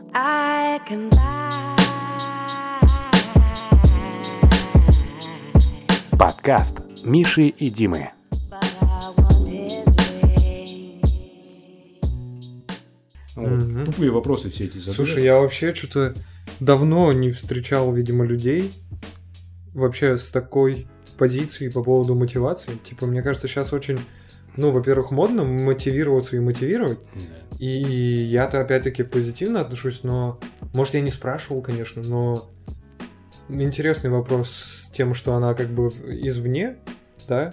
I can lie. Подкаст Миши и Димы. Вот. Мгм. Тупые вопросы все эти задают. Слушай, я вообще что-то давно не встречал, видимо, людей вообще с такой позицией по поводу мотивации. Типа, мне кажется, сейчас очень, ну, во-первых, модно мотивироваться и мотивировать. Да. И я-то опять-таки позитивно отношусь, но, может, я не спрашивал, конечно, но интересный вопрос с тем, что она как бы извне, да,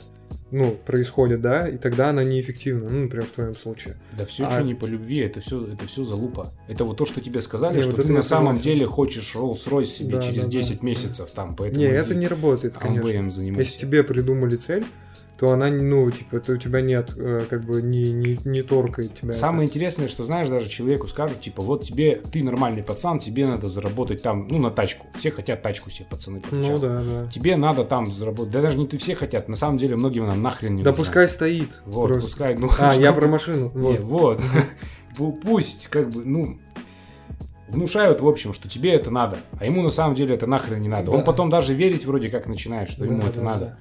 ну, происходит, да, и тогда она неэффективна, ну, например, в твоем случае. Да все, А- что не по любви, это все, это все залупа. Это вот то, что тебе сказали, Не, что вот ты на самом согласен. деле хочешь Rolls-Royce себе Да, через да, 10 да. месяцев там, поэтому не, это не работает, конечно. Амвеем занимайся. Если тебе придумали цель, то она, ну, типа, то у тебя нет, э, как бы, не, не, не торкает тебя. Самое это. интересное, что знаешь, даже человеку скажут, типа, вот тебе, ты нормальный пацан, тебе надо заработать там, ну, на тачку. Все хотят тачку себе, пацаны, Ну, да, да. Тебе надо там заработать. Да даже не ты все хотят, на самом деле многим она нахрен не Да нужна. пускай стоит. Вот, просто. пускай, ну, А, я про машину. Не, Вот. вот. Пу- Пусть, как бы, ну, внушают, в общем, что тебе это надо, а ему на самом деле это нахрен не надо. Он Да. потом даже верить вроде как начинает, что ему Да, это да, надо. да.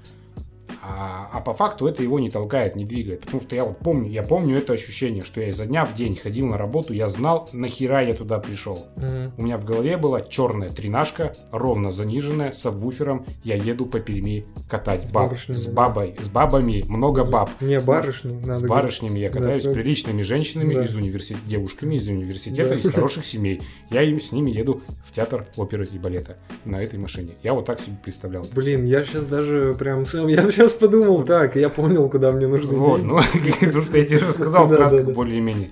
А, а по факту это его не толкает, не двигает. Потому что я вот помню, я помню это ощущение, что я изо дня в день ходил на работу, я знал, нахера я туда пришел. Мгм. У меня в голове была черная тринашка, ровно заниженная, с обвуфером. Я еду по Перми катать С баб. С да. бабой, с бабами, много баб. Не, барышни. Надо С говорить. барышнями я катаюсь, Да, с приличными женщинами да. из университета, девушками из университета, Да. из хороших семей. Я им, с ними еду в театр оперы и балета на этой машине. Я вот так себе представлял. Блин, я сейчас даже прям сам, я сейчас подумал так, я понял, куда мне всё. нужны Вот, ну, потому что я тебе да, вкратце да. более-менее.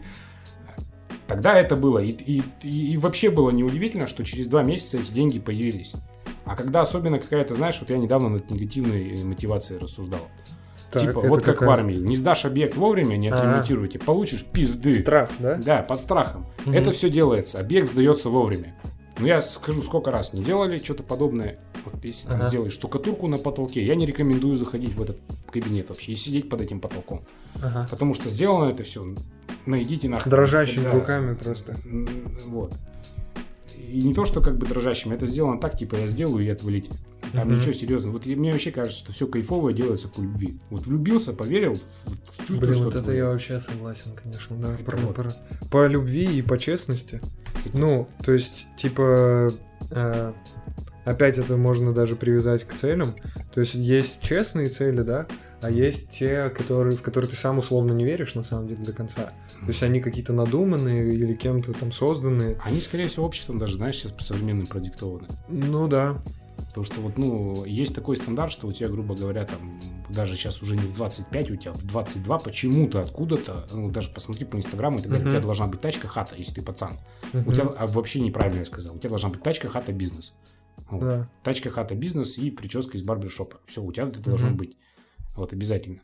Тогда это было. И, и- вообще было неудивительно, что через два месяца эти деньги появились. А когда особенно какая-то, знаешь, вот я недавно над негативной мотивацией рассуждал. Так, типа, вот как какая? в армии. Не сдашь объект вовремя, не А. отремонтируете, получишь пизды. Страх, да? Да, под страхом. Мгм. Это все делается. Объект сдается вовремя. Но я скажу, сколько раз не делали что-то подобное. Вот если там Ага. сделаешь штукатурку на потолке, я не рекомендую заходить в этот кабинет вообще и сидеть под этим потолком. Ага. Потому что сделано это все. Найдите нахрен. Дрожащими Да. руками просто. Вот. И не то, что как бы дрожащими, это сделано так, типа я сделаю и отвалить. Там Мгм. ничего серьезного. Вот мне вообще кажется, что все кайфовое делается по любви. Вот влюбился, поверил, вот чувствуешь, Блин, что вот это твое. я вообще согласен, конечно, да. Это Про- вот. про- По любви и по честности. Ну, то есть, типа, э, опять это можно даже привязать к целям. То есть есть честные цели, да, а есть те, которые, в которые ты сам условно не веришь на самом деле до конца. То есть они какие-то надуманные или кем-то там созданные. Они, скорее всего, обществом даже, знаешь, сейчас по современным продиктованы. Ну да. Потому что вот, ну, есть такой стандарт, что у тебя, грубо говоря, там, даже сейчас уже не в 25, у тебя в 22 почему-то, откуда-то, ну, даже посмотри по Инстаграму и так далее, у тебя должна быть тачка, хата, если ты пацан. У тебя, а вообще неправильно я сказал, у тебя должна быть тачка, хата, бизнес. Вот. Да. Тачка, хата, бизнес и прическа из барбершопа. Все, у тебя это должно быть. Вот, обязательно.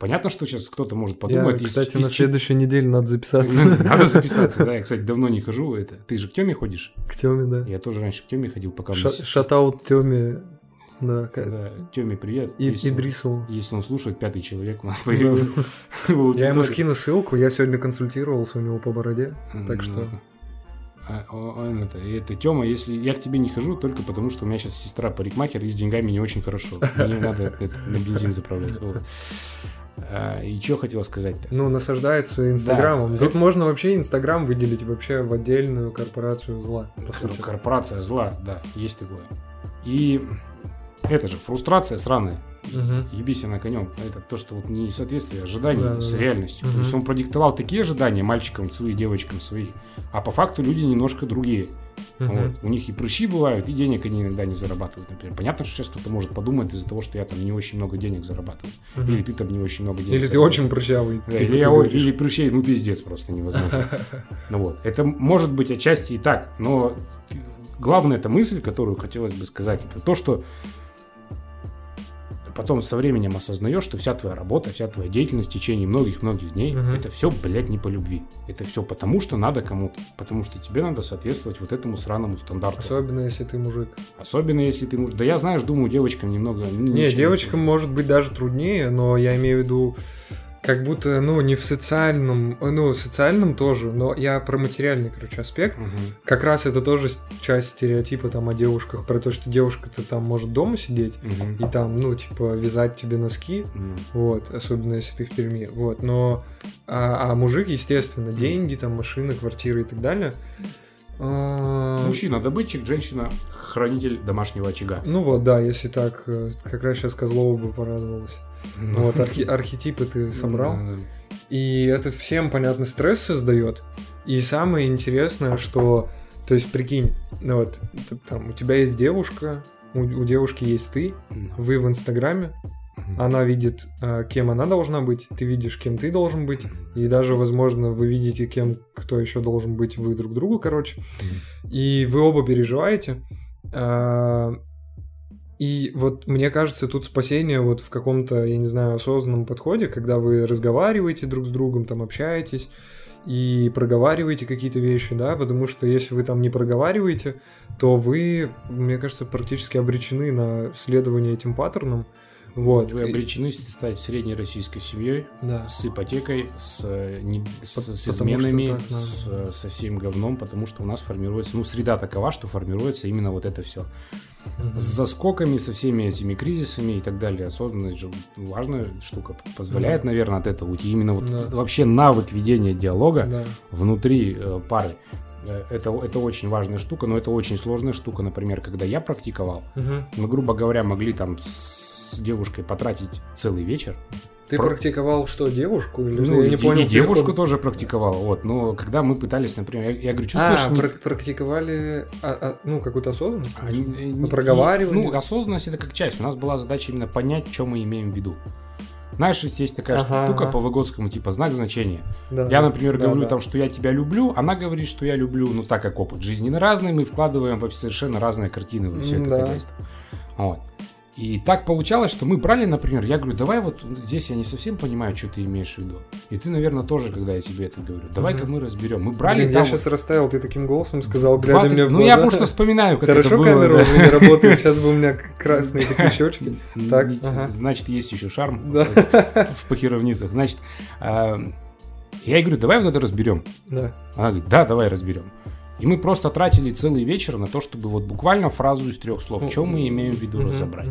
Понятно, что сейчас кто-то может Я, подумать. из- кстати, из на чи- следующей неделе надо записаться. Надо записаться, да. Я, кстати, давно не хожу. Это. Ты же к Теме ходишь? К Теме, да. Я тоже раньше к Теме ходил, пока... Ша- Шатаут Теме. Да, к- Теме, привет. И- Если он- Идрисову. Если он слушает, пятый человек у нас появился. Да. Я ему скину ссылку, я сегодня консультировался у него по бороде, так Ну, что... а, он это, это Тёма, если я к тебе не хожу, только потому что у меня сейчас сестра парикмахер, и с деньгами не очень хорошо. Мне надо это, на бензин заправлять. Вот. А, и что хотел сказать-то? Ну, насаждается Инстаграмом. Да. Тут можно вообще Инстаграм выделить вообще в отдельную корпорацию зла. Корпорация зла, да, есть такое. И это же фрустрация сраная. Мгм. Ебись она конем. Это то, что вот несоответствие ожиданий Да, с да. реальностью. То Мгм. есть он продиктовал такие ожидания мальчикам свои, девочкам свои, а по факту люди немножко другие. Мгм. Вот. У них и прыщи бывают, и денег они иногда не зарабатывают, например. Понятно, что сейчас кто-то может подумать из-за того, что я там не очень много денег зарабатываю. Мгм. Или ты там не очень много денег Или ты очень прыщавый. Да, типа или, я, или прыщей, ну пиздец просто невозможно. Ну вот. Это может быть отчасти и так, но главная эта мысль, которую хотелось бы сказать, это то, что потом со временем осознаешь, что вся твоя работа, вся твоя деятельность в течение многих-многих дней, Мгм. это все, блядь, не по любви. Это все потому, что надо кому-то. Потому что тебе надо соответствовать вот этому сраному стандарту. Особенно, если ты мужик. Особенно если ты муж. Да я, знаешь, думаю, девочкам немного... ну, Не, девочкам может быть даже труднее, но я имею в виду, как будто, ну, не в социальном, ну, в социальном тоже, но я про материальный, короче, аспект. Мгм. Как раз это тоже часть стереотипа там о девушках, про то, что девушка-то там может дома сидеть Мгм. и там, ну, типа, вязать тебе носки, М. вот, особенно если ты в Перми, вот, но, а, а мужик, естественно, деньги, там, машины, квартиры и так далее. А, Мужчина добытчик, женщина хранитель домашнего очага. Ну вот, да, если так, э, как раз сейчас Козлова бы порадовалась. Ну вот, архи- архетипы ты собрал. Да, да. И это всем, понятно, стресс создает. И самое интересное, что, то есть, прикинь, ну вот, там, у тебя есть девушка, у, у девушки есть ты, Мгм. вы в Инстаграме. Она видит, э, кем она должна быть, ты видишь, кем ты должен быть, и даже, возможно, вы видите, кем кто еще должен быть вы друг другу, короче, и вы оба переживаете. А, И вот мне кажется, тут спасение вот в каком-то, я не знаю, осознанном подходе, когда вы разговариваете друг с другом, там общаетесь и проговариваете какие-то вещи, да, потому что если вы там не проговариваете, то вы, мне кажется, практически обречены на следование этим паттернам. Вот. Вы обречены стать средней российской семьей Да. с ипотекой, с, э, не- с- с изменами, так с, э, со всем говном, потому что у нас формируется, ну, среда такова, что формируется именно вот это все. Мгм. С заскоками, со всеми этими кризисами и так далее. Осознанность же важная штука. Позволяет, наверное, от этого уйти. Именно вот Да. вообще навык ведения диалога Да. внутри э, пары. Э, Это, это очень важная штука, но это очень сложная штука. Например, когда я практиковал, Мгм. мы, грубо говоря, могли там с девушкой потратить целый вечер. Ты Про- практиковал что, девушку? Или Ну, я и, не понял и девушку переход? тоже практиковал. Вот. Но когда мы пытались, например, я, я говорю, А, чувствуешь... не- прак- практиковали, а- а, ну, какую-то осознанность? а, не- не- Вы проговаривали? Ну, осознанность это как часть. У нас была задача именно понять, что мы имеем в виду. Знаешь, есть такая Ага, штука ага. по Выгодскому, типа знак значения. Да, Я, например, да, говорю да. там, что я тебя люблю, она говорит, что я люблю, ну так как опыт жизненный разный, мы вкладываем во совершенно разные картины во все это хозяйство. Вот. И так получалось, что мы брали, например, я говорю, давай вот ну, здесь я не совсем понимаю, что ты имеешь в виду. И ты, наверное, тоже, когда я тебе это говорю, давай-ка мы разберем. Мы брали Блин, там я сейчас растаял, ты таким голосом сказал, глядя два- мне в Ну, глаза. я просто вспоминаю, как Хорошо это было. камера да. не работает, сейчас бы у меня красные такие щечки. Так, ага. Значит, есть еще шарм Да. в похеровницах. Значит, а, я ей говорю, давай вот это разберем. Да. Она говорит, да, давай разберем. И мы просто тратили целый вечер на то, чтобы вот буквально фразу из трех слов, что мы имеем в виду Мгм, разобрать.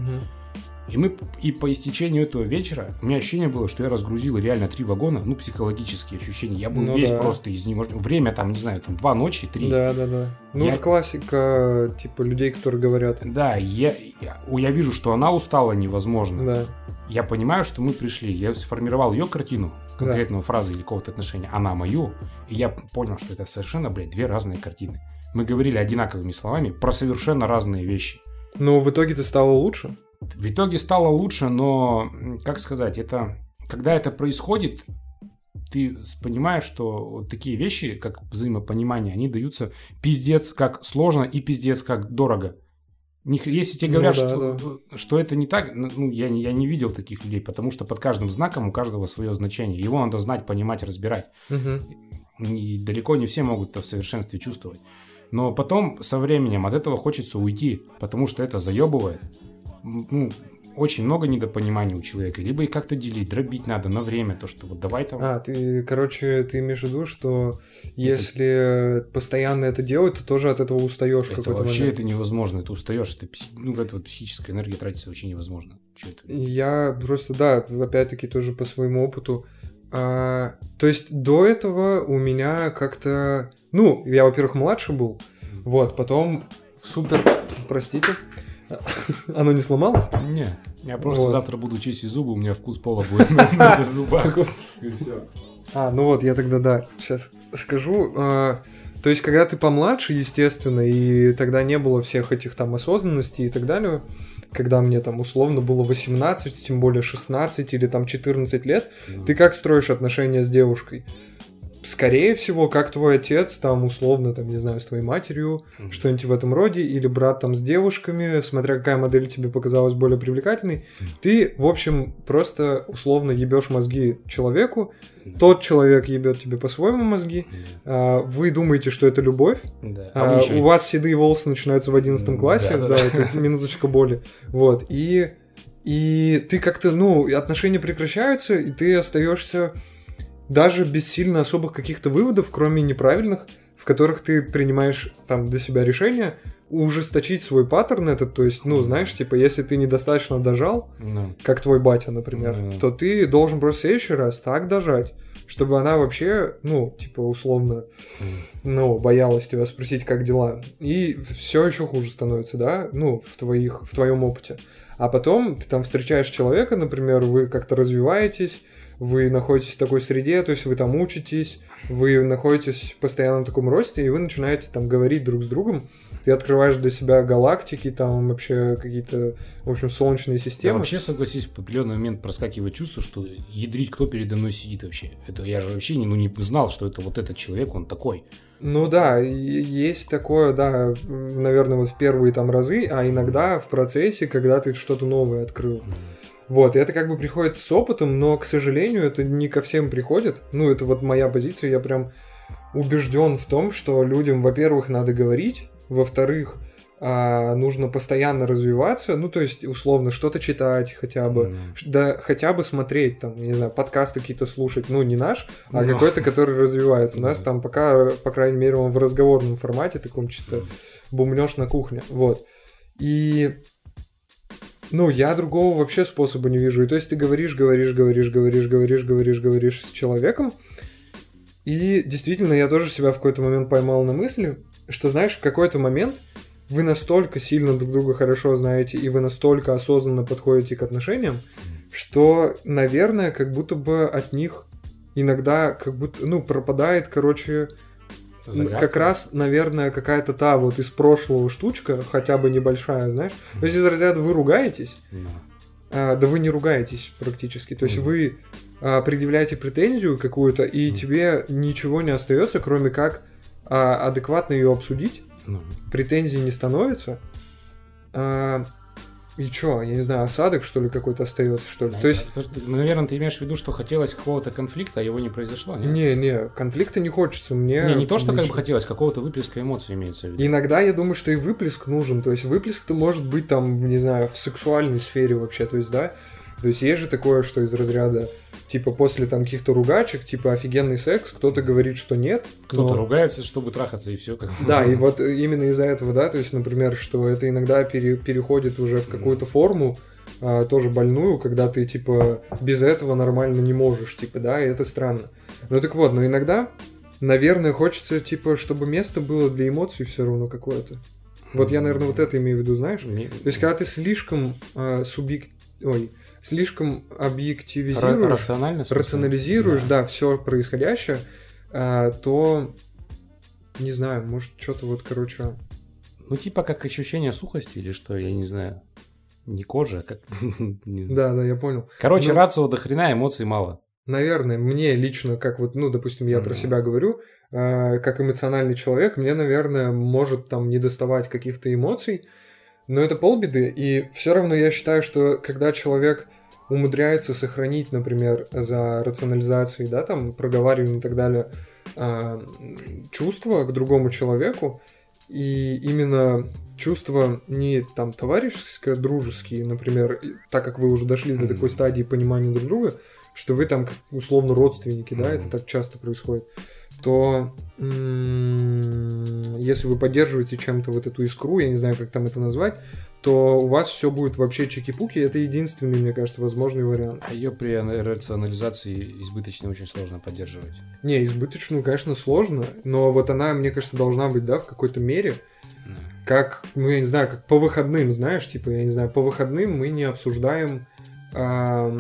И мы и по истечению этого вечера у меня ощущение было, что я разгрузил реально три вагона, ну психологические ощущения. Я был Ну весь да. просто изнеможен. Время там, не знаю, там два ночи, три. Да, да, да. Ну, Я- это классика, типа, людей, которые говорят. Да, я, я, я вижу, что она устала невозможно. Да. Я понимаю, что мы пришли. Я сформировал ее картину, конкретную фразу или какого-то отношения, она мою. И я понял, что это совершенно, блядь, две разные картины. Мы говорили одинаковыми словами про совершенно разные вещи. Но в итоге ты стало лучше? В итоге стало лучше, но, как сказать, это... Когда это происходит, ты понимаешь, что вот такие вещи, как взаимопонимание, они даются пиздец как сложно и пиздец как дорого. Если тебе Ну говорят, да, что, что это не так, ну, ну, я, не- я не видел таких людей, потому что под каждым знаком у каждого свое значение. Его надо знать, понимать, разбирать. Мгм. И далеко не все могут это в совершенстве чувствовать. Но потом, со временем, от этого хочется уйти, потому что это заебывает. Ну, очень много недопонимания у человека. Либо их как-то делить, дробить надо на время, то, что вот давай там... А, ты, короче, ты имеешь в виду, что если постоянно это делать, то тоже от этого устаешь это какой-то вообще момент. это невозможно, это устаешь, это, ну, это вот психическая энергия тратится вообще невозможно. Это? Я просто, да, опять-таки тоже по своему опыту. А, то есть до этого у меня как-то... Ну, я, во-первых, младше был. Вот, потом супер... Простите. Оно не сломалось? Не, я просто Вот. завтра буду чистить зубы, у меня вкус пола будет на зубах. И все. А, ну вот, я тогда, да, сейчас скажу. А, то есть, когда ты помладше, естественно, и тогда не было всех этих там осознанностей и так далее, когда мне там условно было 18, тем более 16 или там 14 лет, ты как строишь отношения с девушкой? Скорее всего, как твой отец, там, условно, там, не знаю, с твоей матерью, Мгм. что-нибудь в этом роде, или брат там с девушками, смотря какая модель тебе показалась более привлекательной, ты, в общем, просто условно ебешь мозги человеку, тот человек ебет тебе по-своему мозги, а, вы думаете, что это любовь, Да. а, А у вас седые волосы начинаются в 11 М, классе, да-да-да. да, это минуточка боли, вот, и... И ты как-то, ну, отношения прекращаются, и ты остаешься даже без сильно особых каких-то выводов, кроме неправильных, в которых ты принимаешь там для себя решение ужесточить свой паттерн этот, то есть, ну, знаешь, типа, если ты недостаточно дожал, Ну, как твой батя, например, Мгм. то ты должен просто в следующий раз так дожать, чтобы она вообще, ну, типа, условно, м, ну, боялась тебя спросить, как дела. И все еще хуже становится, да, ну, в, твоих, в твоем опыте. А потом ты там встречаешь человека, например, вы как-то развиваетесь, вы находитесь в такой среде, то есть вы там учитесь, вы находитесь в постоянном таком росте, и вы начинаете там говорить друг с другом, ты открываешь для себя галактики, там вообще какие-то, в общем, солнечные системы. вообще согласись, в определенный момент проскакивает чувство, что ядрить, кто передо мной сидит вообще. Это я же вообще не, ну, не знал, что это вот этот человек, он такой. Ну да, есть такое, да, наверное, вот в первые там разы, а иногда в процессе, когда ты что-то новое открыл. Вот, и это как бы приходит с опытом, но, к сожалению, это не ко всем приходит. Ну, это вот моя позиция, я прям убежден в том, что людям, во-первых, надо говорить, во-вторых, а, нужно постоянно развиваться, ну, то есть, условно, что-то читать хотя бы. Ш- да хотя бы смотреть, там, не знаю, подкасты какие-то слушать, ну, не наш, а Ну. какой-то, который развивает. У нас Да. там пока, по крайней мере, он в разговорном формате, таком чисто бумнешь на кухне, вот. И, ну, я другого вообще способа не вижу. И то есть ты говоришь, говоришь, говоришь, говоришь, говоришь, говоришь, говоришь с человеком, и действительно, я тоже себя в какой-то момент поймал на мысли, что, знаешь, в какой-то момент вы настолько сильно друг друга хорошо знаете, и вы настолько осознанно подходите к отношениям, что, наверное, как будто бы от них иногда как будто, ну, пропадает, короче, Загадка. как раз, наверное, какая-то та вот из прошлого штучка, хотя бы небольшая, знаешь. То есть из разряда вы ругаетесь, Ну. а, да вы не ругаетесь практически. То есть Мгм. вы а, предъявляете претензию какую-то, и Мгм. тебе ничего не остается, кроме как а, адекватно ее обсудить. Претензий не становится. А, и чё, я не знаю, осадок, что ли, какой-то остается, что ли? да, То есть, что- наверное, ты имеешь в виду, что хотелось какого-то конфликта, а его не произошло, нет? не, не, конфликта не хочется мне. Не, не то, что как бы хотелось, какого-то выплеска эмоций имеется в виду. Иногда я думаю, что и выплеск нужен. То есть выплеск-то может быть там, не знаю, в сексуальной сфере вообще. То есть, да, то есть есть же такое, что из разряда, типа, после там каких-то ругачек, типа, офигенный секс, кто-то говорит, что нет. Кто-то но- ругается, чтобы трахаться, и все. Как... Да, и вот именно из-за этого, да, то есть, например, что это иногда пере- переходит уже в какую-то форму, а, тоже больную, когда ты, типа, без этого нормально не можешь, типа, да, и это странно. Ну так вот, но иногда, наверное, хочется, типа, чтобы место было для эмоций все равно какое-то. Вот я, наверное, вот это имею в виду, знаешь? Не- То есть, когда ты слишком а, субъек... Ой, слишком Ра- объективизируешь, рационально, рационализируешь, да, все происходящее, а, то не знаю, может, что-то вот, короче. Ну, типа как ощущение сухости или что, я не знаю. Не кожа, а как... Да, да, я понял. Короче, Ну- рацио до хрена, эмоций мало. Наверное, мне лично, как вот, ну, допустим, я про себя говорю, а, как эмоциональный человек, мне, наверное, может там не доставать каких-то эмоций, но это полбеды, и все равно я считаю, что когда человек умудряется сохранить, например, за рационализацией, да, там, проговариванием и так далее, а, чувства к другому человеку, и именно чувства не там товарищеские, дружеские, например, так как вы уже дошли до Мгм. такой стадии понимания друг друга, что вы там условно родственники, да, это так часто происходит, то м, если вы поддерживаете чем-то вот эту искру, я не знаю, как там это назвать, то у вас все будет вообще чики-пуки, это единственный, мне кажется, возможный вариант. А ее при рационализации избыточной очень сложно поддерживать. Не, избыточную, конечно, сложно, но вот она, мне кажется, должна быть, да, в какой-то мере, Да. как, ну, я не знаю, как по выходным, знаешь, типа, я не знаю, по выходным мы не обсуждаем, ам,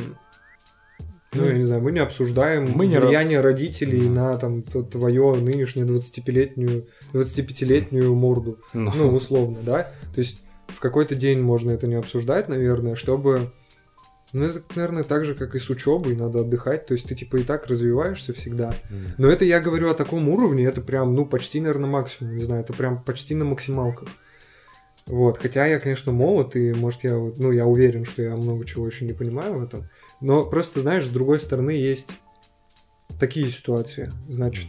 ну, я не знаю, мы не обсуждаем Мы не влияние родителей Мгм. на, там, т- твою нынешнюю 25-летнюю, 25-летнюю морду, Ну, ну, условно, да, то есть в какой-то день можно это не обсуждать, наверное, чтобы, ну, это, наверное, так же, как и с учебой, надо отдыхать, то есть ты, типа, и так развиваешься всегда, но это я говорю о таком уровне, это прям, ну, почти, наверное, максимум, не знаю, это прям почти на максималках. Вот, хотя я, конечно, молод, и, может, я, ну, я уверен, что я много чего еще не понимаю в этом, но просто, знаешь, с другой стороны есть такие ситуации, значит,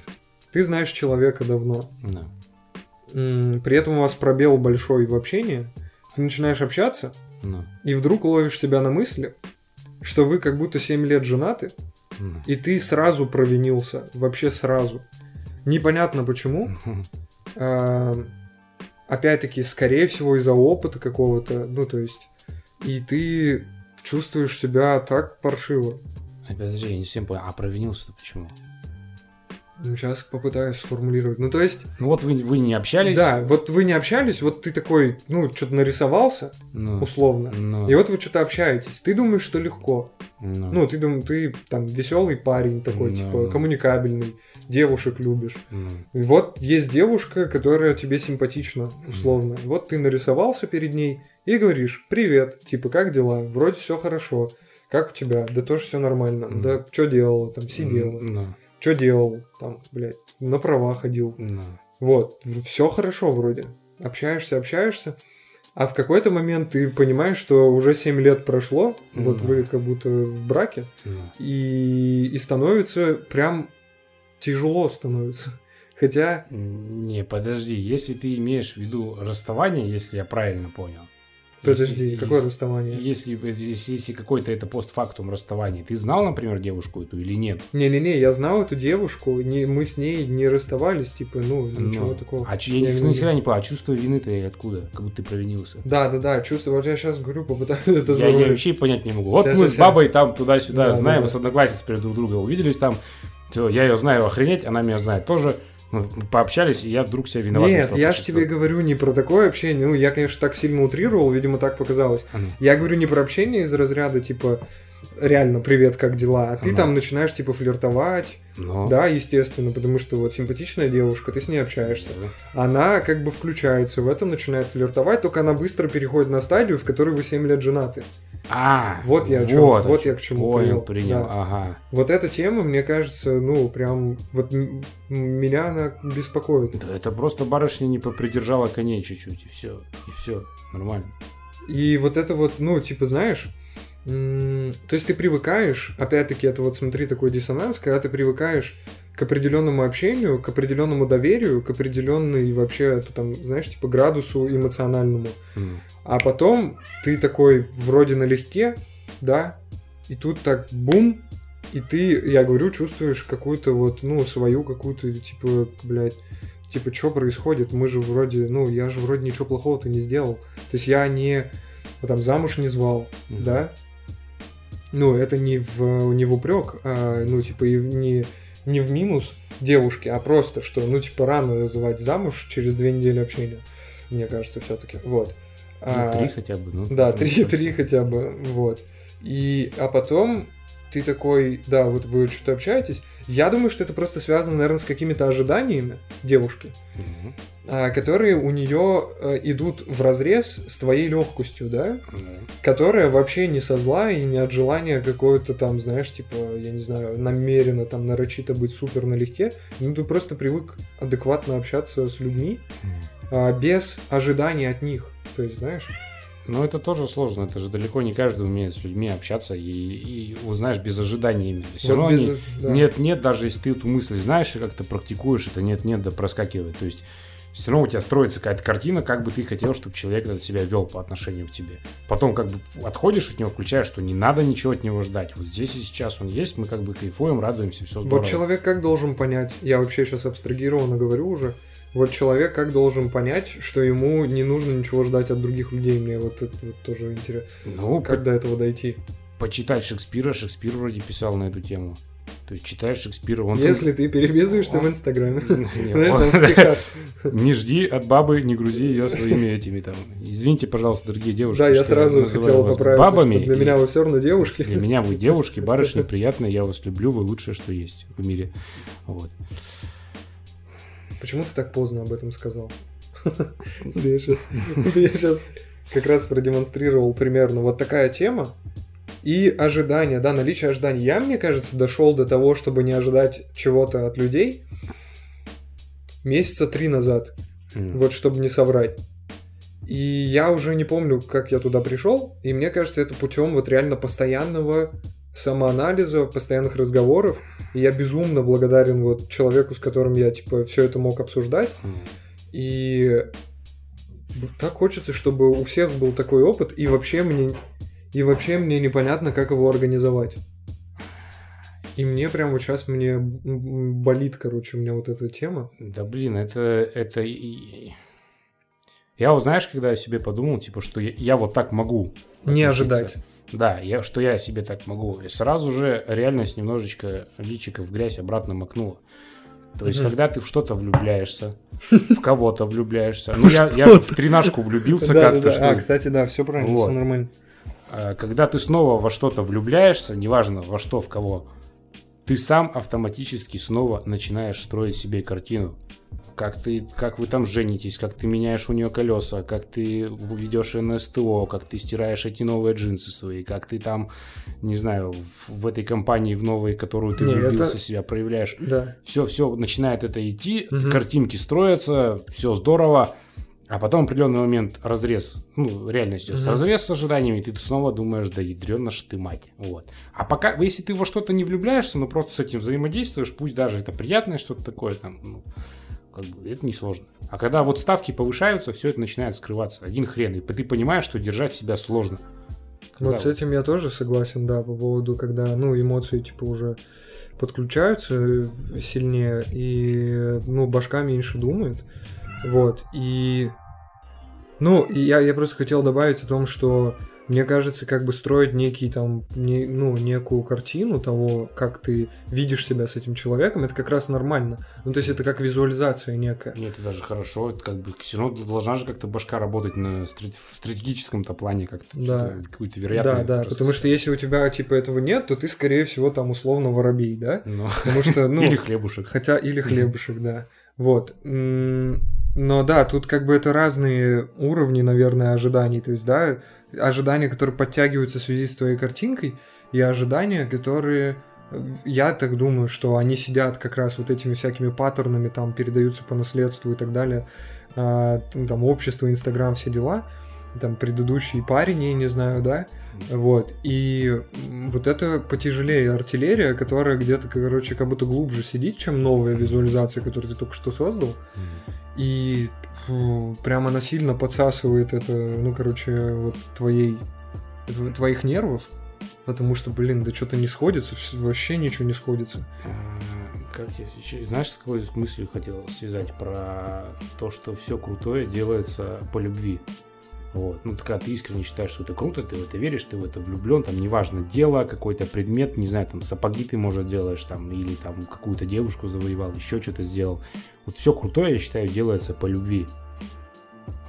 ты знаешь человека давно, Да. при этом у вас пробел большой в общении, ты начинаешь общаться, Ну, и вдруг ловишь себя на мысли, что вы как будто 7 лет женаты, ну. и ты сразу провинился, вообще сразу. Непонятно почему. Опять-таки, скорее всего, из-за опыта какого-то, ну, то есть, и ты чувствуешь себя так паршиво. А, Подожди, я не совсем понял. А провинился-то почему? Ну, сейчас попытаюсь сформулировать. Ну, то есть, Ну вот вы, вы не общались. да, вот вы не общались, вот ты такой, ну, что-то нарисовался, Ну, условно. ну, И вот вы что-то общаетесь. Ты думаешь, что легко. ну, Ну, ты думаешь, ты там веселый парень такой, Ну, типа, ну. коммуникабельный, девушек любишь. ну. И вот есть девушка, которая тебе симпатична, условно. И Вот ты нарисовался перед ней и говоришь, привет, типа, как дела? Вроде все хорошо. Как у тебя? Да тоже все нормально. Мгм. Да что делала? Там сидела. Ну, Что делал? Там, блядь, на права ходил. ну. Вот, все хорошо вроде. Общаешься, общаешься. А в какой-то момент ты понимаешь, что уже 7 лет прошло, вот Мгм. вы как будто в браке, ну. и, и становится прям тяжело становится. Хотя, Не, подожди, если ты имеешь в виду расставание, если я правильно понял. Подожди, если- какое если- расставание? Если, если, если какой-то это постфактум расставания, ты знал, например, девушку эту или нет? Не-не-не, я знал эту девушку, не, мы с ней не расставались, типа, ну, ничего Ну, такого. А я, Я ни- никогда не понял, а чувство вины-то откуда? Как будто ты провинился. Да-да-да, чувствую, вот я сейчас говорю, попытаюсь это Я, я вообще понять не могу. Вот Щас, мы щас, с бабой там туда-сюда Да, знаем, да, с одноклассницей друг друга увиделись там. Все, я ее знаю охренеть, она меня знает тоже. Ну, пообщались, и я вдруг себя виноват. Нет, я же тебе говорю не про такое общение. Ну, я, конечно, так сильно утрировал, видимо, так показалось. Я говорю не про общение из разряда, типа, реально, привет, как дела? А ты Ага. там начинаешь, типа, флиртовать. Ну, Да, естественно, потому что вот симпатичная девушка, ты с ней общаешься. Она как бы включается в это, начинает флиртовать, только она быстро переходит на стадию, в которой вы 7 лет женаты. А, Вот я о вот, вот я к чему Понял, привел, принял, да. ага. Вот эта тема, мне кажется, ну, прям, вот меня она беспокоит. Да это просто барышня не попридержала коней чуть-чуть, и все, и все, нормально. И вот это вот, ну, типа, знаешь, то есть ты привыкаешь, опять-таки, это вот смотри такой диссонанс, когда ты привыкаешь к определенному общению, к определенному доверию, к определенной вообще, там, знаешь, типа градусу эмоциональному. М. А потом ты такой вроде налегке, да, и тут так бум, и ты, я говорю, чувствуешь какую-то вот, ну, свою какую-то, типа, блядь, типа, что происходит? Мы же вроде, ну, я же вроде ничего плохого-то не сделал. То есть я не, там, замуж не звал, Мгм. да? Ну, это не в, не в упрек, а, ну, типа, и не, не в минус девушки, а просто, что, ну, типа, рано звать замуж через две недели общения, мне кажется, все-таки. Вот. Ну, А, три хотя бы, ну. да, три, три хотя бы, вот. И, а потом ты такой, да, вот вы что-то общаетесь. Я думаю, что это просто связано, наверное, с какими-то ожиданиями девушки, а, которые у нее идут в разрез с твоей легкостью, да, Да. которая вообще не со зла и не от желания какое-то там, знаешь, типа, я не знаю, намеренно там нарочито быть супер налегке. Ну, ты просто привык адекватно общаться с людьми а, без ожиданий от них. То есть, знаешь, Ну, это тоже сложно. Это же далеко не каждый умеет с людьми общаться и, и узнаешь без ожиданий именно. Все вот равно без- да. Нет, нет, даже если ты эту мысль знаешь и как-то практикуешь, это нет, нет, да проскакивает. То есть все равно у тебя строится какая-то картина, как бы ты хотел, чтобы человек этот себя вел по отношению к тебе. Потом как бы отходишь от него, включаешь, что не надо ничего от него ждать. Вот здесь и сейчас он есть, мы как бы кайфуем, радуемся, все здорово. Вот человек как должен понять, я вообще сейчас абстрагированно говорю уже, вот человек как должен понять, что ему не нужно ничего ждать от других людей. Мне вот это вот тоже интересно. Ну, Как до этого дойти? по- почитать Шекспира, Шекспир вроде писал на эту тему. То есть читаешь Шекспира, он... Если ты переписываешься в он- Инстаграме. Не, в жди от бабы, не грузи ее своими этими там. Извините, пожалуйста, дорогие девушки. Да, я сразу хотел поправиться, бабами. для меня вы все равно девушки. Для меня вы девушки, барышни приятные, я вас люблю, вы лучшее, что есть в мире. Вот. Почему ты так поздно об этом сказал? Я сейчас, как раз продемонстрировал примерно вот такая тема. И ожидания, да, наличие ожиданий. Я, мне кажется, дошел до того, чтобы не ожидать чего-то от людей месяца три назад. Вот чтобы не соврать. И я уже не помню, как я туда пришел. И мне кажется, это путем вот реально постоянного самоанализа, постоянных разговоров. И я безумно благодарен вот человеку, с которым я, типа, все это мог обсуждать. И так хочется, чтобы у всех был такой опыт, и вообще мне, и вообще мне непонятно, как его организовать. И мне прям вот сейчас мне болит, короче, у меня вот эта тема. Да блин, это... это... Я вот знаешь, когда я себе подумал, типа, что я, я вот так могу. Не относиться. ожидать. Да, я, что я себе так могу. И сразу же реальность немножечко личико в грязь обратно макнула. То есть, Мгм. когда ты в что-то влюбляешься, в кого-то влюбляешься. Ну, я, я в тринашку влюбился как-то, что А, кстати, да, все правильно, все нормально. А, Когда ты снова во что-то влюбляешься, неважно во что, в кого, ты сам автоматически снова начинаешь строить себе картину. Как, ты, как вы там женитесь, как ты меняешь у нее колеса, как ты ведешь НСТО, как ты стираешь эти новые джинсы свои, как ты там, не знаю, в, в этой компании в новой, которую ты Не, влюбился, это- себя проявляешь. Да. Все, все начинает это идти, Мгм. картинки строятся, все здорово, а потом в определенный момент разрез, ну, реальностью, с Мгм. разрез с ожиданиями, ты снова думаешь, да ядрёна ж ты мать, вот. А пока, если ты во что-то не влюбляешься, ну, просто с этим взаимодействуешь, пусть даже это приятное что-то такое, там, ну, как бы, это не сложно. А когда вот ставки повышаются, все это начинает скрываться. Один хрен, и ты понимаешь, что держать себя сложно. Когда Вот с этим я тоже согласен, да, по поводу, когда, ну, эмоции, типа, уже подключаются э, сильнее, и, ну, башка меньше думает, вот, и, ну, и я, я просто хотел добавить о том, что мне кажется, как бы строить некий там, не, ну, некую картину того, как ты видишь себя с этим человеком, это как раз нормально. Ну, то есть это как визуализация некая. Нет, это даже хорошо, это как бы все равно должна же как-то башка работать на стра- в стратегическом-то плане как-то, Да. какую-то вероятность. Да, да, потому что если у тебя, типа, этого нет, то ты, скорее всего, там, условно, воробей, да? Потому что, ну... Или хлебушек. Хотя или хлебушек, да. Вот. Но да, тут как бы это разные уровни, наверное, ожиданий. То есть, да, ожидания, которые подтягиваются в связи с твоей картинкой, и ожидания, которые... э, Я так думаю, что они сидят как раз вот этими всякими паттернами, там, передаются по наследству и так далее. А, там, общество, Инстаграм, все дела. Там, предыдущий парень, я не знаю, да? Вот. И вот это потяжелее артиллерия, которая где-то, короче, как будто глубже сидит, чем новая визуализация, которую ты только что создал. И фу, прямо насильно подсасывает это, ну, короче, вот твоей, тв- твоих нервов. Потому что, блин, да что-то не сходится, вообще ничего не сходится. А, Как я знаешь, с какой мыслью хотел связать про то, что все крутое делается по любви. Вот. Ну, когда ты искренне считаешь, что это круто, ты в это веришь, ты в это влюблен, там, неважно, дело, какой-то предмет, не знаю, там, сапоги ты, может, делаешь, там, или там какую-то девушку завоевал, еще что-то сделал. Вот все крутое, я считаю, делается по любви.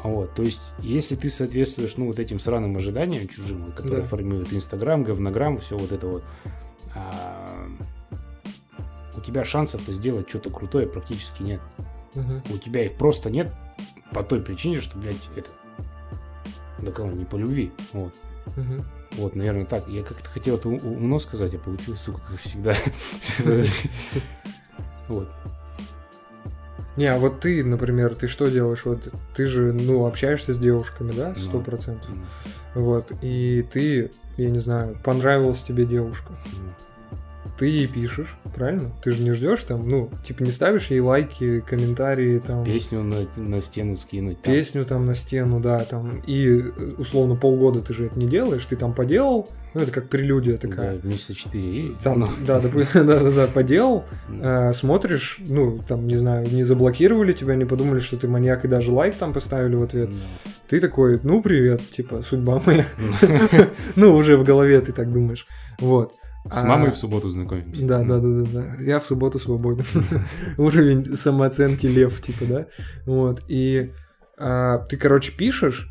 Вот, то есть, если ты соответствуешь, ну, вот этим сраным ожиданиям чужим, которые Да. формируют Инстаграм, говнограмм, все вот это вот, а, у тебя шансов-то сделать что-то крутое практически нет. Мгм. У тебя их просто нет по той причине, что, блядь, это... Да кого, не по любви. Вот. Мгм. Вот, наверное, так. Я как-то хотел это умно сказать, а получилось, сука, как всегда. Вот. Не, а вот ты, например, ты что делаешь? Вот ты же, ну, общаешься с девушками, да, Ну. сто процентов. Вот, и ты, я не знаю, понравилась тебе девушка. Ты ей пишешь, правильно? Ты же не ждешь там, ну, типа не ставишь ей лайки, комментарии, там, Песню на, на стену скинуть. там. песню там на стену, да, там, и э, условно полгода ты же это не делаешь, ты там поделал, ну, это как прелюдия такая. Да, месяца четыре. и- Там, ну, да, допу- да-да-да, поделал, да. э, смотришь, ну, там, не знаю, не заблокировали тебя, не подумали, что ты маньяк, и даже лайк там поставили в ответ. Ты такой, ну, привет, типа, судьба моя. Ну, уже в голове ты так думаешь. Вот. С А- мамой в субботу знакомимся. Да, да, да, да, да. Я в субботу свободен. Уровень самооценки лев, типа, да. Вот. И а, ты, короче, пишешь,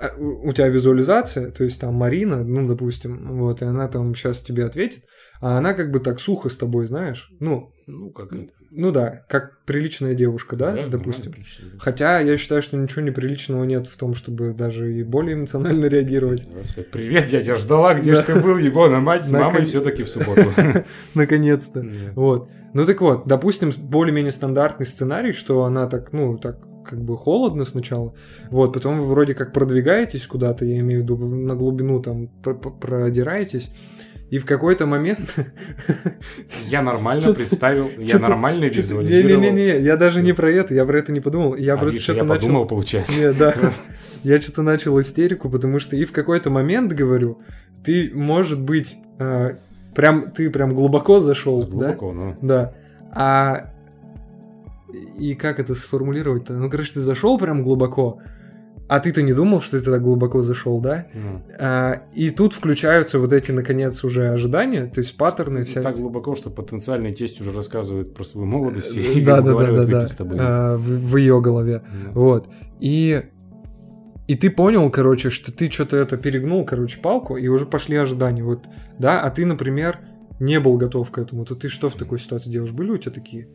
а, у у тебя визуализация, то есть там Марина, ну, допустим, вот, и она там сейчас тебе ответит, а она как бы так сухо с тобой, знаешь, ну, Ну, как это? Ну да, как приличная девушка, да, Да, допустим. прилично. Хотя я считаю, что ничего неприличного нет в том, чтобы даже и более эмоционально реагировать. Привет, я тебя ждала, где Да. ж ты был, ебана мать, с мамой все-таки в субботу. Наконец-то. Вот. Ну так вот, допустим, более-менее стандартный сценарий, что она так, ну, так как бы холодно сначала, вот, потом вы вроде как продвигаетесь куда-то, я имею в виду, на глубину там пр- пр- продираетесь, и в какой-то момент... Я нормально представил, я нормально визуализировал. Не-не-не, я даже не про это, я про это не подумал, я просто что-то начал... подумал, получается. Не, да. Я что-то начал истерику, потому что и в какой-то момент, говорю, ты, может быть, э, прям, ты прям глубоко зашел, да? Глубоко, ну. Да. А и как это сформулировать-то? Ну, короче, ты зашел прям глубоко, а ты-то не думал, что ты так глубоко зашел, да? ну. А, и тут включаются вот эти, наконец, уже ожидания, то есть паттерны, вся... Так глубоко, что потенциальный тесть уже рассказывает про свою молодость и Да, да, да, уговаривает да, выпить да. с тобой. А, в, в ее голове. Вот. И и ты понял, короче, что ты что-то это перегнул, короче, палку, и уже пошли ожидания. Вот, да, а ты, например, не был готов к этому, то ты что в такой ситуации делаешь? Были у тебя такие?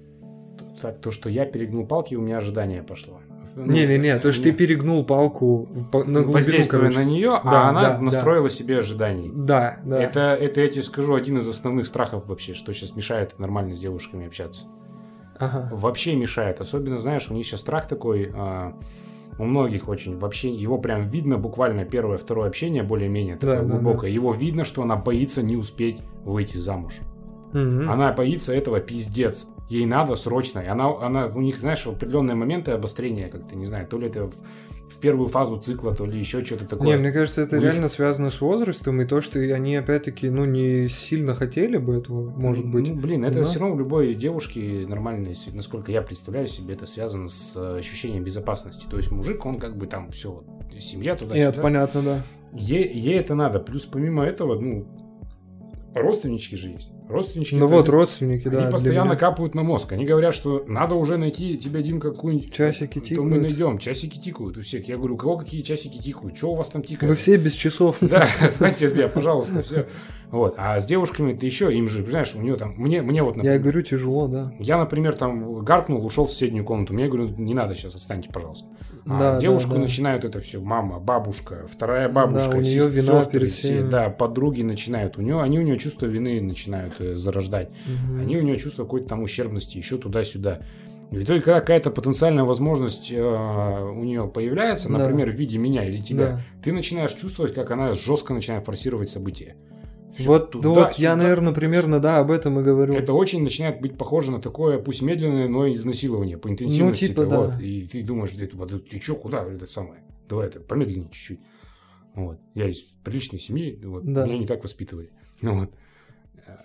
Так, то, что я перегнул палки, у меня ожидание пошло. Ну, Не-не-не, то есть ты перегнул палку в- на глубину, короче. на нее, Да, а она да, настроила себе ожиданий. Да, да. Это, это, я тебе скажу, один из основных страхов вообще, что сейчас мешает нормально с девушками общаться. Ага. Вообще мешает. Особенно, знаешь, у них сейчас страх такой, а, у многих очень вообще, его прям видно буквально первое, второе общение более-менее такое Да, да, глубокое. Его видно, что она боится не успеть выйти замуж. Мгм. Она боится этого пиздец. Ей надо срочно. И она, она, у них, знаешь, в определенные моменты обострения, как-то, не знаю, то ли это в, в первую фазу цикла, то ли еще что-то такое. Не, мне кажется, это У них- реально связано с возрастом и то, что они опять-таки, ну, не сильно хотели бы этого, может быть. Ну, блин, это Да. все равно у любой девушки нормальной, насколько я представляю себе, это связано с э, ощущением безопасности. То есть мужик, он как бы там все, семья туда-сюда. Нет, понятно, да. Ей, ей это надо. Плюс помимо этого, ну, родственнички же есть. Родственнички. Ну вот, родственники, да. Они постоянно капают на мозг. Они говорят, что надо уже найти тебе, Дим, какую-нибудь... Часики То мы тикают. найдем. Часики тикают у всех. Я говорю, у кого какие часики тикают? Что у вас там тикает? Вы все без часов. Да, знаете, меня, пожалуйста, все. Вот. А с девушками ты еще, им же, знаешь, у нее там, мне, мне вот, Я например, и говорю, тяжело, да. я, например, там гаркнул, ушел в соседнюю комнату. Мне говорю, не надо сейчас, отстаньте, пожалуйста. А Да, да, девушку да. начинают это все, мама, бабушка, вторая бабушка, Да, у вина перед все, да, подруги начинают. У нее, они у нее чувство вины начинают э, зарождать. Мгм. Они у нее чувство какой-то там ущербности, еще туда-сюда. В итоге, когда какая-то потенциальная возможность э, у нее появляется, Да. например, в виде меня или тебя, Да. ты начинаешь чувствовать, как она жестко начинает форсировать события. Вот, туда, вот я, сюда. наверное, примерно, да, об этом и говорю. Это очень начинает быть похоже на такое, пусть медленное, но изнасилование по интенсивности. Ну, типа, да. вот. И ты думаешь, ты, ты, ты что, куда это самое? Давай это помедленнее чуть-чуть. Вот. Я из приличной семьи, вот, Да. меня не так воспитывали. Ну, вот. Э,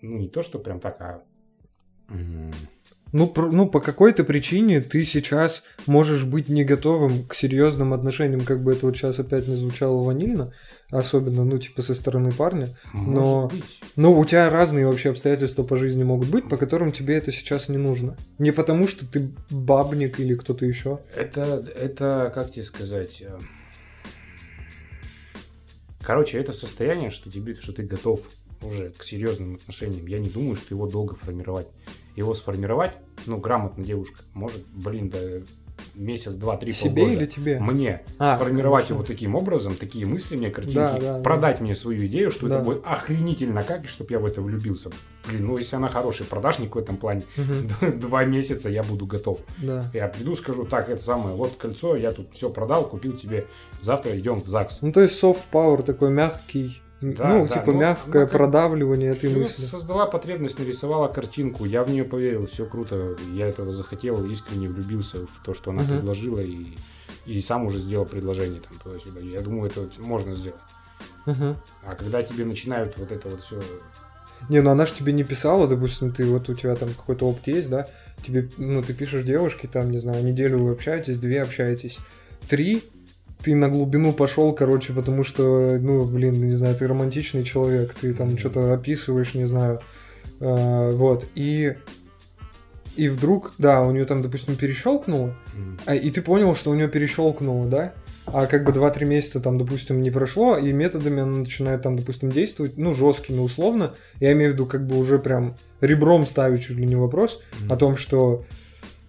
ну, не то, что прям так, а... Ну, про- ну, по какой-то причине ты сейчас можешь быть не готовым к серьезным отношениям, как бы это вот сейчас опять не звучало ванильно, особенно, ну, типа, со стороны парня. Но-. Но у тебя разные вообще обстоятельства по жизни могут быть, по которым тебе это сейчас не нужно. Не потому, что ты бабник или кто-то еще. Это, это, как тебе сказать... э, Короче, это состояние, что тебе, что ты готов уже к серьезным отношениям. Я не думаю, что его долго формировать. Его сформировать, ну, грамотно девушка, может, блин, да месяц, два, три, Себе полгода. или тебе? Мне А, сформировать конечно. его таким образом, такие мысли мне, картинки, Да, да, да. продать мне свою идею, что Да. это будет охренительно как, и чтобы я в это влюбился. Блин, ну если она хороший продажник в этом плане, Мгм, два месяца я буду готов. Да. Я приду, скажу, так, это самое, вот кольцо, я тут все продал, купил тебе, завтра идем в ЗАГС. Ну, то есть soft power такой мягкий, Да, ну, да, типа ну, мягкое ну, как- продавливание этой мысли. создала потребность, нарисовала картинку, я в нее поверил, все круто, я этого захотел, искренне влюбился в то, что она Мгм. предложила, и, и сам уже сделал предложение там туда-сюда. Я думаю, это можно сделать. Мгм. А когда тебе начинают вот это вот все... Не, ну она же тебе не писала, допустим, ты вот у тебя там какой-то опыт есть, да? Тебе, ну, ты пишешь девушке, там, не знаю, неделю вы общаетесь, две общаетесь, три, ты на глубину пошел, короче, потому что, ну, блин, не знаю, ты романтичный человек, ты там что-то описываешь, не знаю, А, вот, и и вдруг, да, у нее там, допустим, перещелкнуло, а, и ты понял, что у нее перещелкнуло, да? А как бы 2-3 месяца там, допустим, не прошло, и методами она начинает там, допустим, действовать, ну, жесткими условно. Я имею в виду, как бы уже прям ребром ставить чуть ли не вопрос о том, что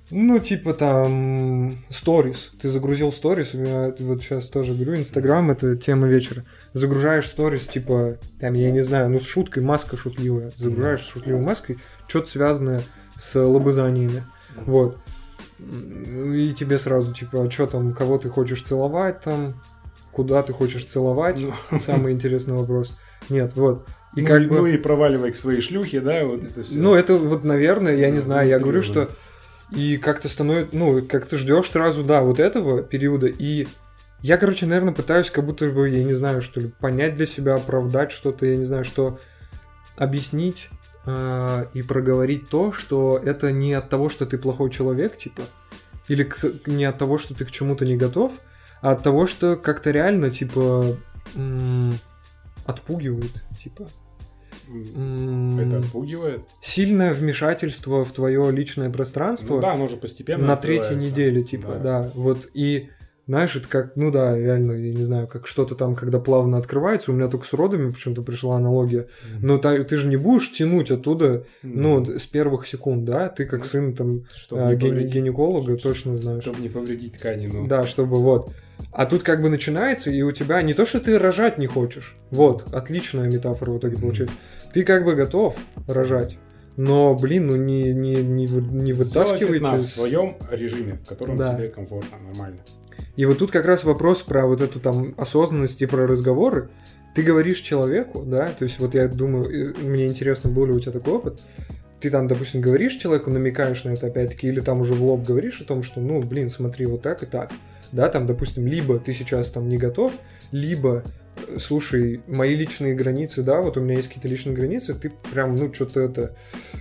ну, типа там, сторис. Ты загрузил сторис, у меня вот сейчас тоже говорю, Инстаграм это тема вечера. Загружаешь сторис, типа, там, я не знаю, ну, с шуткой, маска шутливая. Загружаешь с шутливой маской, что-то связанное с лобызаниями. Вот. Ну, И тебе сразу, типа, а что там, кого ты хочешь целовать там, куда ты хочешь целовать, Ну, самый интересный вопрос. Нет, вот. И ну, как и, бы... ну и проваливай к своей шлюхе, да, вот это все. Ну, это вот, наверное, я не знаю, я говорю, что и как-то становится, ну, как ты ждешь сразу, да, вот этого периода, и я, короче, наверное, пытаюсь как будто бы, я не знаю, что ли, понять для себя, оправдать что-то, я не знаю, что объяснить э, и проговорить то, что это не от того, что ты плохой человек, типа, или к- не от того, что ты к чему-то не готов, а от того, что как-то реально, типа, м, отпугивают, типа. Это отпугивает. сильное вмешательство в твое личное пространство Ну да, оно же постепенно на третьей неделе, типа, да. Вот и знаешь, это как, ну да, реально, я не знаю, как что-то там, когда плавно открывается, у меня только с родами почему-то пришла аналогия. Мгм. Но та- ты же не будешь тянуть оттуда, ну, Мгм. с первых секунд, да? Ты как Ну, сын там Чтобы а, ген- гинеколога точно знаешь. Чтобы не повредить ткани, ну. Да, чтобы вот. А тут как бы начинается, и у тебя не то, что ты рожать не хочешь. Вот, отличная метафора в итоге получается. Ты как бы готов рожать, но, блин, ну не, не, не, не вытаскивайте. это в своем режиме, в котором Да. тебе комфортно, нормально. И вот тут как раз вопрос про вот эту там осознанность и про разговоры. Ты говоришь человеку, да, то есть вот я думаю, мне интересно, был ли у тебя такой опыт, ты там, допустим, говоришь человеку, намекаешь на это опять-таки, или там уже в лоб говоришь о том, что, ну, блин, смотри, вот так и так, да, там, допустим, либо ты сейчас там не готов, либо, э, слушай, мои личные границы, да, вот у меня есть какие-то личные границы, ты прям, ну, что-то это,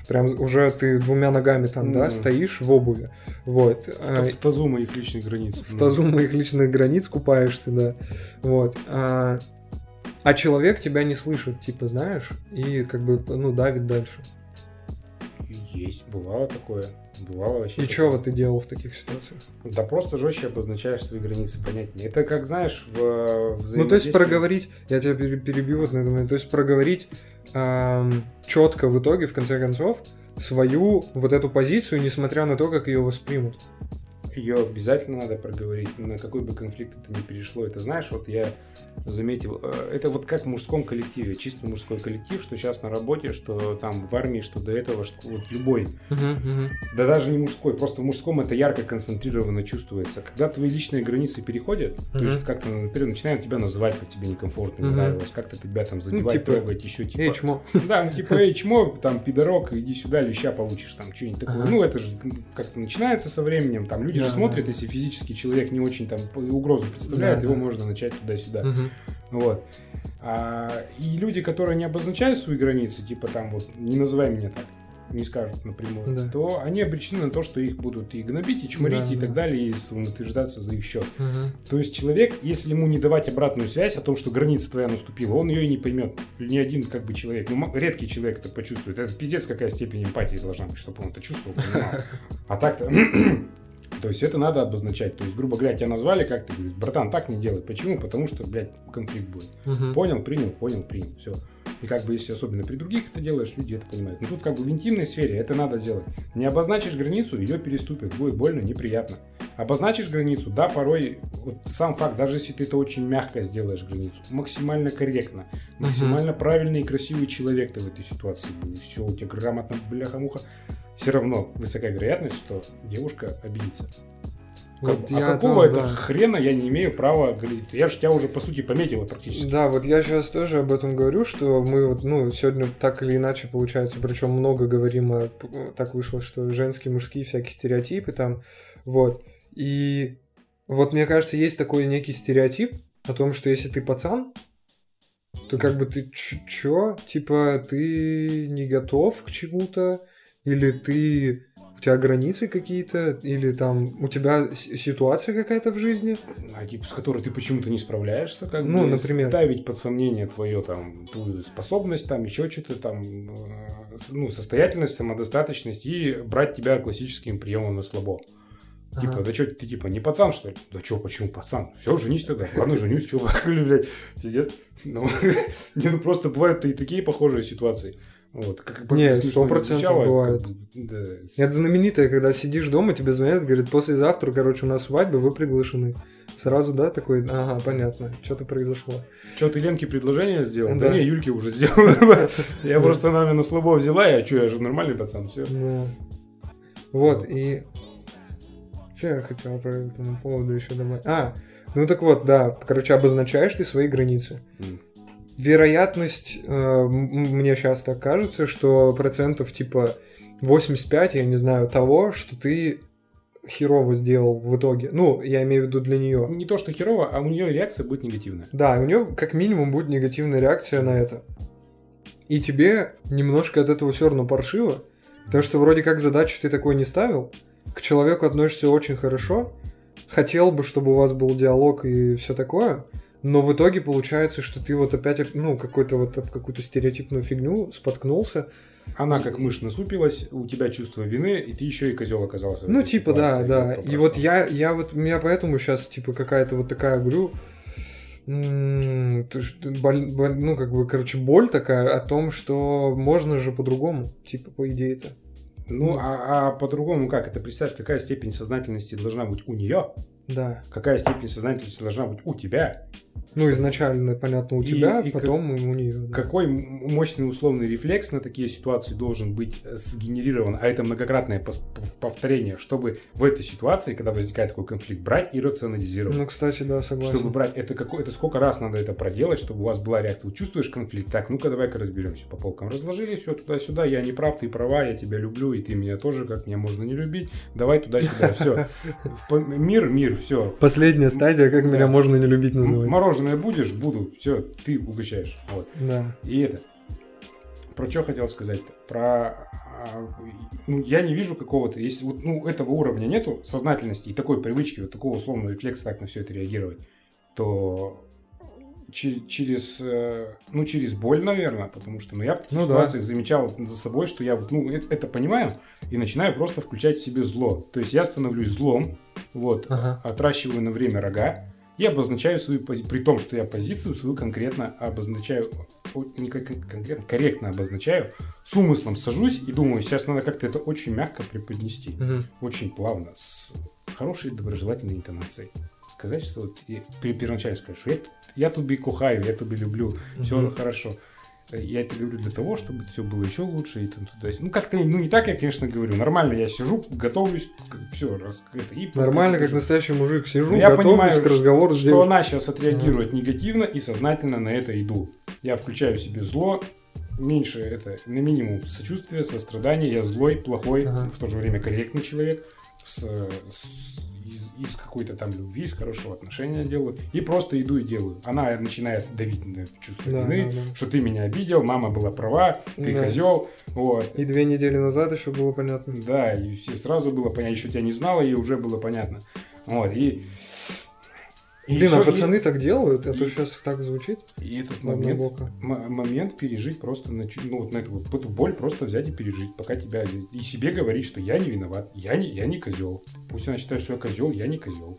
прям уже ты двумя ногами там, да, Мгм. стоишь в обуви, вот. В, А, в тазу моих личных границ. в тазу моих личных границ купаешься, да. Вот. А, а человек тебя не слышит, типа, знаешь, и как бы, ну, давит дальше. Есть, бывало такое. Бывало вообще. И такое. что вот ты делал в таких ситуациях? Да просто жестче обозначаешь свои границы, понятнее. Это как, знаешь, в э, Ну, то есть проговорить, я тебя пере- перебью вот на этом, моменте, то есть проговорить четко в итоге, в конце концов, свою вот эту позицию, несмотря на то, как ее воспримут. Ее обязательно надо проговорить, на какой бы конфликт это ни перешло. Это знаешь, вот я заметил, э, это вот как в мужском коллективе, чисто мужской коллектив, что сейчас на работе, что там в армии, что до этого, что вот любой, да даже не мужской, просто в мужском это ярко концентрированно чувствуется. Когда твои личные границы переходят, то есть как-то, например, начинают тебя называть, как тебе некомфортно, не Мгм. нравилось, как-то тебя там задевать, типа, трогать, еще типа... Эй, чмо. Да, ну типа, эй, чмо, там, пидорок, иди сюда, леща получишь, там, что-нибудь такое. Ну, это же как-то начинается со временем, там, люди Да, же смотрят, да. если физический человек не очень там угрозу представляет, Да, его да. можно начать туда-сюда. Мгм. Вот. А, и люди, которые не обозначают свои границы, типа там вот, не называй меня так, не скажут напрямую, Да. то они обречены на то, что их будут и гнобить, и чморить, Да, и да. так далее, и самоутверждаться за их счет. Мгм. То есть человек, если ему не давать обратную связь о том, что граница твоя наступила, он ее и не поймет. Ни один как бы человек, ну редкий человек это почувствует. Это пиздец какая степень эмпатии должна быть, чтобы он это чувствовал, понимал. А так-то... То есть это надо обозначать. То есть, грубо говоря, тебя назвали, как ты говоришь, братан, так не делай. Почему? Потому что, блядь, конфликт будет. Мгм. Понял, принял, понял, принял. Все. И как бы, если особенно при других это делаешь, люди это понимают. Но тут как бы в интимной сфере это надо делать. Не обозначишь границу, ее переступят. Будет больно, неприятно. Обозначишь границу, да, порой вот сам факт, даже если ты это очень мягко сделаешь границу, максимально корректно, максимально правильный и красивый человек ты в этой ситуации и все, у тебя грамотно, бляха-муха, все равно высокая вероятность, что девушка обидится. Вот а я какого там, это да. хрена я не имею права говорить? Я же тебя уже, по сути, пометила практически. Да, вот я сейчас тоже об этом говорю, что мы вот, ну, сегодня так или иначе получается, причем много говорим о, так вышло, что женские, мужские всякие стереотипы там, вот. И вот мне кажется, есть такой некий стереотип о том, что если ты пацан, то как бы ты чё? Типа ты не готов к чему-то, или ты у тебя границы какие-то, или там у тебя ситуация какая-то в жизни. а, типа, с которой ты почему-то не справляешься, как Ну, бы, например. ставить под сомнение твою там твою способность, там еще что-то там, э, ну, состоятельность, самодостаточность и брать тебя классическим приемом на слабо. Типа, Ага. да что ты типа не пацан, что ли? Да что, почему пацан? Все, женись тогда. Ладно, женюсь, что, блядь, пиздец. Ну, ну просто бывают и такие похожие ситуации. Вот, как бы Не, сто процентов звучало, как бывает. бы, да. Это знаменитое, когда сидишь дома, тебе звонят, говорят, послезавтра, короче, у нас свадьба, вы приглашены. Сразу, да, такой, ага, понятно, что-то произошло. Что, ты Ленке предложение сделал? Да. Да, не, Юльке уже сделал. Я просто она меня на слабо взяла, я что, я же нормальный пацан, все. Вот, и Что я хотел по этому поводу еще добавить? А, ну так вот, да, короче, обозначаешь ты свои границы. Вероятность, э, мне сейчас так кажется, что процентов типа 85, я не знаю, того, что ты херово сделал в итоге. Ну, я имею в виду для нее. Не то, что херово, а у нее реакция будет негативная. Да, у нее как минимум будет негативная реакция на это. И тебе немножко от этого все равно паршиво, потому что вроде как задачу ты такой не ставил, к человеку относишься очень хорошо, хотел бы, чтобы у вас был диалог и все такое, но в итоге получается, что ты вот опять, ну, какой-то вот какую-то стереотипную фигню споткнулся. Она как мышь насупилась, у тебя чувство вины, и ты еще и козел оказался. Ну, типа, да, да. И вот я, я вот, у меня поэтому сейчас, типа, какая-то вот такая, говорю, ну, как бы, короче, боль такая о том, что можно же по-другому, типа, по идее-то. Ну, а, а по-другому как? Это представь, какая степень сознательности должна быть у нее, Да. какая степень сознательности должна быть у тебя, Ну, изначально, понятно, у И- тебя, и потом у нее. какой м- мощный условный рефлекс на такие ситуации должен быть э, сгенерирован, а это многократное повторение, чтобы в этой ситуации, когда возникает такой конфликт, брать и рационализировать. Ну, кстати, да, согласен. Чтобы брать, это, какой, это сколько раз надо это проделать, чтобы у вас была реакция. Вот чувствуешь конфликт? Так, ну-ка давай-ка разберемся по полкам. Разложили все туда-сюда, я не прав, ты права, я тебя люблю, и ты меня тоже, как меня можно не любить. Давай туда-сюда, все. Мир, мир, все. Последняя стадия, как Да. меня можно не любить называть. Мороженое будешь? Буду. Все, ты угощаешь. Вот. Да. И это. Про что хотел сказать-то? Про... а, Ну, я не вижу какого-то... Если вот, ну, этого уровня нету сознательности и такой привычки, вот такого условного рефлекса так на все это реагировать, то че- через, э, ну, через боль, наверное, потому что ну, я в таких Ну да. ситуациях замечал за собой, что я ну, это, это понимаю и начинаю просто включать в себе зло. То есть я становлюсь злом, вот, Ага. отращиваю на время рога и обозначаю свою позицию, при том, что я позицию свою конкретно обозначаю, не кон- кон- конкретно, корректно обозначаю, с умыслом сажусь и думаю, сейчас надо как-то это очень мягко преподнести, Мгм. очень плавно, с хорошей доброжелательной интонацией. Сказать, что вот я при- первоначально скажу, что я, я тебе кухаю, я тебе люблю, все Мгм. хорошо. Я это говорю для того, чтобы все было еще лучше и там туда. Ну, как-то, ну, не так я, конечно, говорю. Нормально, я сижу, готовлюсь, все, раз, это, и Нормально, как настоящий мужик, сижу, Но я понимаю, к разговору что девушкой. она сейчас отреагирует негативно и сознательно на это иду. Я включаю в себе зло, меньше это, на минимум сочувствия, сострадания. Я злой, плохой, Ага. в то же время корректный человек. С, с- из, из какой-то там любви, из хорошего отношения делаю. И просто иду и делаю. Она начинает давить на чувство Да, вины, да, да. что ты меня обидел, мама была права, ты Да. козел. Вот. И две недели назад еще было понятно. Да, и все сразу было понятно. Еще тебя не знала, и уже было понятно. Вот, и... и Блин, а и- пацаны так делают? Это и- сейчас так звучит? И этот момент, момент пережить просто на, ну, вот на эту, вот эту боль просто взять и пережить, пока тебя и себе говорить, что я не виноват, я не, я не козел. Пусть она считает, что я козел, я не козел.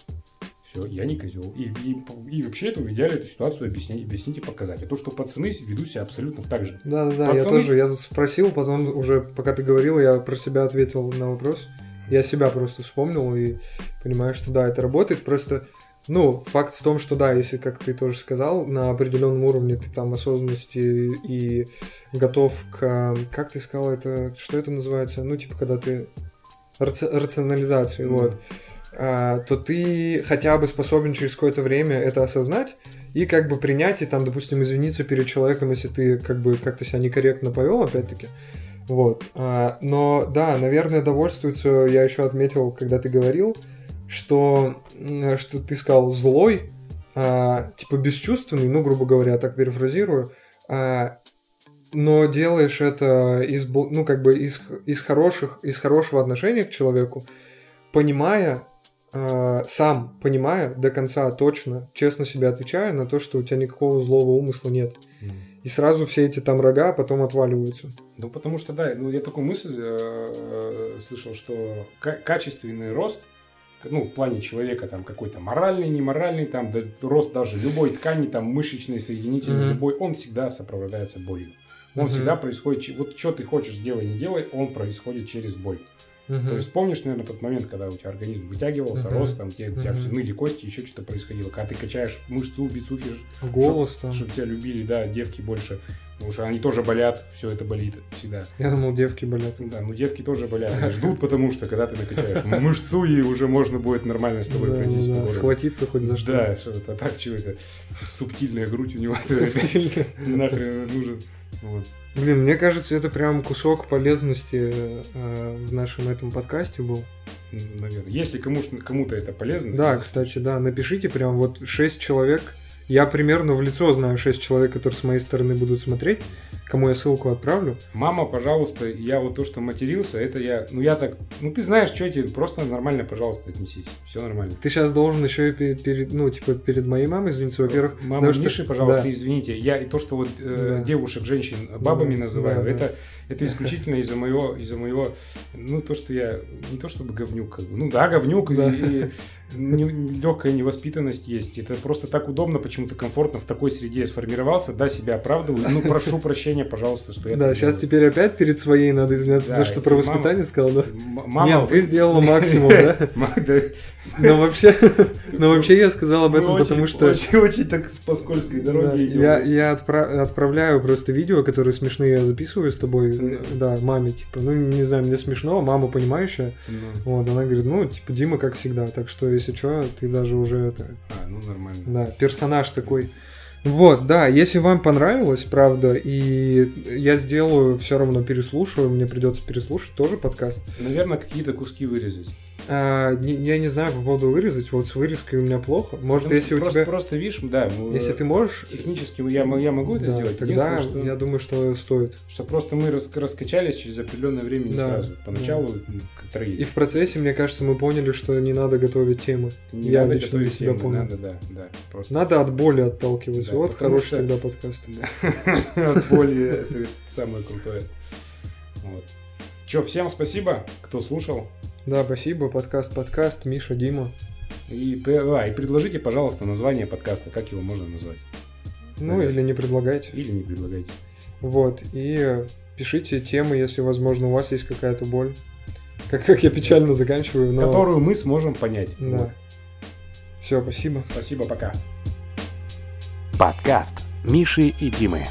Все, я не козел. И, и, и вообще это в идеале эту ситуацию объяснить, объяснить и показать. А то, что пацаны ведут себя абсолютно так же. Да-да-да, я Пацаны- тоже, я спросил, потом уже, пока ты говорил, я про себя ответил на вопрос. Я себя просто вспомнил и понимаю, что да, это работает. Просто, ну, факт в том, что да, если, как ты тоже сказал, на определенном уровне ты там осознанности и готов к... Как ты сказал это? Что это называется? Ну, типа, когда ты... раци- рационализации, Мгм. вот. А, то ты хотя бы способен через какое-то время это осознать и как бы принять и там, допустим, извиниться перед человеком, если ты как бы как-то себя некорректно повел, опять-таки. Вот. А, но да, наверное, довольствуется, я еще отметил, когда ты говорил, что, что ты сказал злой, а, типа бесчувственный, ну, грубо говоря, так перефразирую, а, но делаешь это из, ну, как бы из, из хороших, из хорошего отношения к человеку, понимая, а, сам понимая до конца точно, честно себе отвечая на то, что у тебя никакого злого умысла нет. И сразу все эти там рога потом отваливаются. Ну, потому что, да, ну, я такую мысль э, э, слышал, что ка- качественный рост, ну, в плане человека, там, какой-то моральный, неморальный, там, да, рост даже любой ткани, там, мышечной, соединительной, Мгм. любой, он всегда сопровождается болью. Он Мгм. всегда происходит, вот что ты хочешь, делай, не делай, он происходит через боль. Мгм. То есть помнишь, наверное, тот момент, когда у тебя организм вытягивался, Мгм. рос, там, тебе, у тебя все ныли кости, еще что-то происходило. Когда ты качаешь мышцу, бицуфишь, голос там. чтобы тебя любили, да, девки больше. Потому что они тоже болят, все это болит всегда. Я думал, девки болят. Да, ну девки тоже болят, они ждут, потому что когда ты накачаешь мышцу, и уже можно будет нормально с тобой Да, пройтись да, по да, городу. Схватиться хоть за что. Да, что-то так, что это субтильная грудь у него. Субтильно. Нахрен нужен. Вот. Блин, мне кажется, это прям кусок полезности э, в нашем этом подкасте был. Наверное. Если кому, кому-то это полезно. Да, если- кстати, да, напишите прям вот 6 человек. Я примерно в лицо знаю 6 человек, которые с моей стороны будут смотреть, кому я ссылку отправлю. Мама, пожалуйста, я вот то, что матерился, это я, ну я так, ну ты знаешь, что тебе, просто нормально, пожалуйста, отнесись, все нормально. Ты сейчас должен еще и перед, перед- ну, типа, перед моей мамой извиниться, во-первых. Мама потому что- Миши, пожалуйста, да. извините, я и то, что вот э, Да. девушек, женщин бабами Да, называю, да, да. это это исключительно из-за моего, из-за моего, ну то, что я не то чтобы говнюк, как бы, ну да, говнюк Да. и, легкая невоспитанность есть. Это просто так удобно, почему-то комфортно в такой среде я сформировался, да, себя оправдываю. Ну прошу прощения, пожалуйста, что я Да, сейчас делаю. теперь опять перед своей надо извиняться, Да, потому что про мама- воспитание сказал, да? Мама, Нет, ты сделала максимум, да? Но вообще, но вообще я сказал об этом, Мы потому что очень, так по скользкой дороге я, я отпра- отправляю просто видео, которые смешные, я записываю с тобой, Да. да, маме, типа, ну, не знаю, мне смешно, мама понимающая, Ну, вот, она говорит, ну, типа, Дима как всегда, так что, если что, ты даже уже это, а, ну нормально. да, персонаж такой. Вот, да, если вам понравилось, правда, и я сделаю, все равно переслушаю, мне придется переслушать тоже подкаст. Наверное, какие-то куски вырезать. А, не- я не знаю по поводу вырезать, вот с вырезкой у меня плохо. Может, Потому если у просто, тебя... Просто видишь, да, ну, Если ты можешь... технически я, я могу это да, сделать. тогда что, я думаю, что стоит. что просто мы рас- раскачались через определенное время не Да, сразу. Поначалу м, как И троих. в процессе, мне кажется, мы поняли, что не надо готовить темы. Не я надо лично для себя темы, понял. Надо, да, да. Просто. Надо от боли отталкиваться. Да, вот хороший что- тогда подкаст. От боли это самое крутое. Вот. Че, всем спасибо, кто слушал. Да, спасибо. Подкаст, подкаст. Миша, Дима. И, а, и предложите, пожалуйста, название подкаста, как его можно назвать. Ну, Да. или не предлагайте. Или не предлагайте. Вот. И пишите темы, если, возможно, у вас есть какая-то боль. Как, как я печально заканчиваю, но... Которую мы сможем понять. Да. Вот. Все, спасибо. Спасибо, пока. Подкаст Миши и Димы.